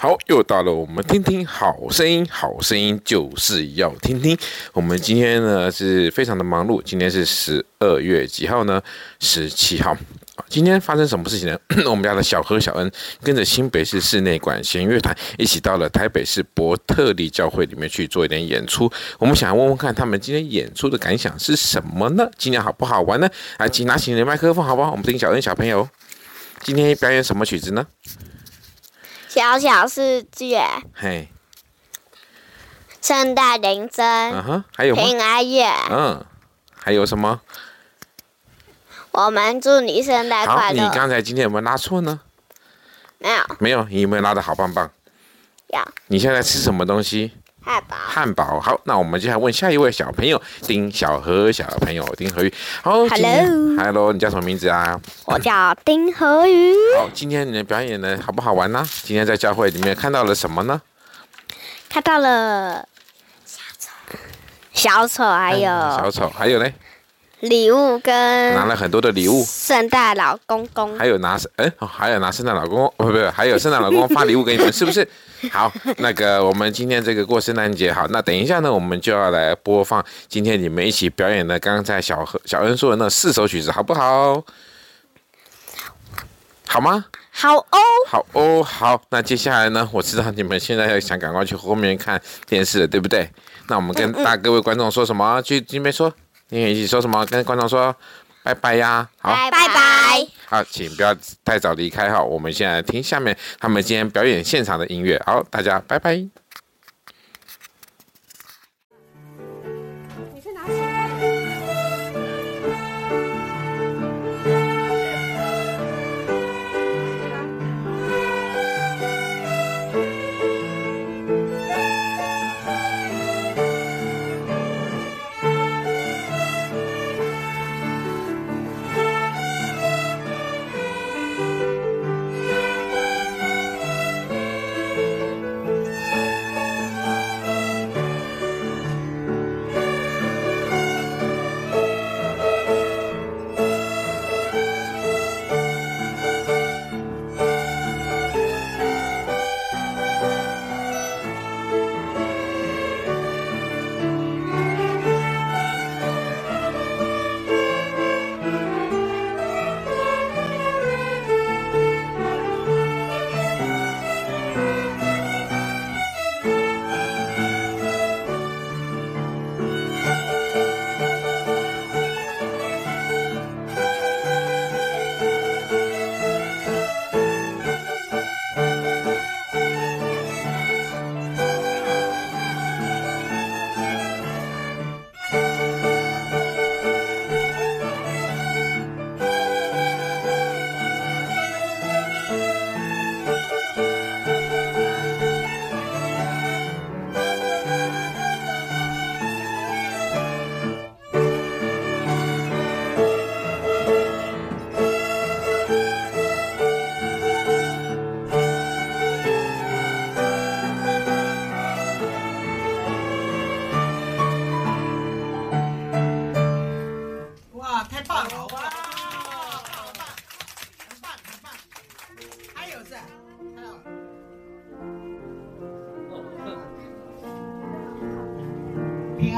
好，又到了我们听听好声音，好声音就是要听听。我们今天呢是非常的忙碌，今天是十二月几号呢？十七号。今天发生什么事情呢？我们家的小何小恩跟着新北市室内管弦乐团一起到了台北市伯特利教会里面去做一点演出。我们想要问问看他们今天演出的感想是什么呢？今天好不好玩呢？来，请拿起你的麦克风，好不好？我们听小恩小朋友今天表演什么曲子呢？小小世界。嘿。圣诞铃声。嗯哼，还有吗？平安夜。嗯，还有什么？我们祝你圣诞快乐。好，你刚才今天有没有拉错呢？没有。没有，你有没有拉的好棒棒？有。你现在吃什么东西？汉堡。汉堡。好，那我们接下来问下一位小朋友，丁小何小朋友，丁和宇。好。Hello，Hello，你叫什么名字啊？我叫丁和宇。好，今天你的表演呢，好不好玩呢？今天在教会里面看到了什么呢？看到了小丑，小丑还有、嗯、小丑，还有呢？礼物跟拿了很多的礼物，圣诞老公公，还有拿哎，还有拿圣诞老公公，不不不，还有圣诞老公公发礼物给你们，是不是？好，那个我们今天这个过圣诞节，好，那等一下呢，我们就要来播放今天你们一起表演的，刚才小何小恩说的那四首曲子，好不好？好吗？好哦，好哦，好。那接下来呢？我知道你们现在要想赶快去后面看电视了，对不对？那我们跟大各位观众说什么？去这边说。你们一起说什么？跟观众说拜拜呀！好，拜拜。好，请不要太早离开哈。我们现在听下面他们今天表演现场的音乐。好，大家拜拜。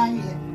安夜。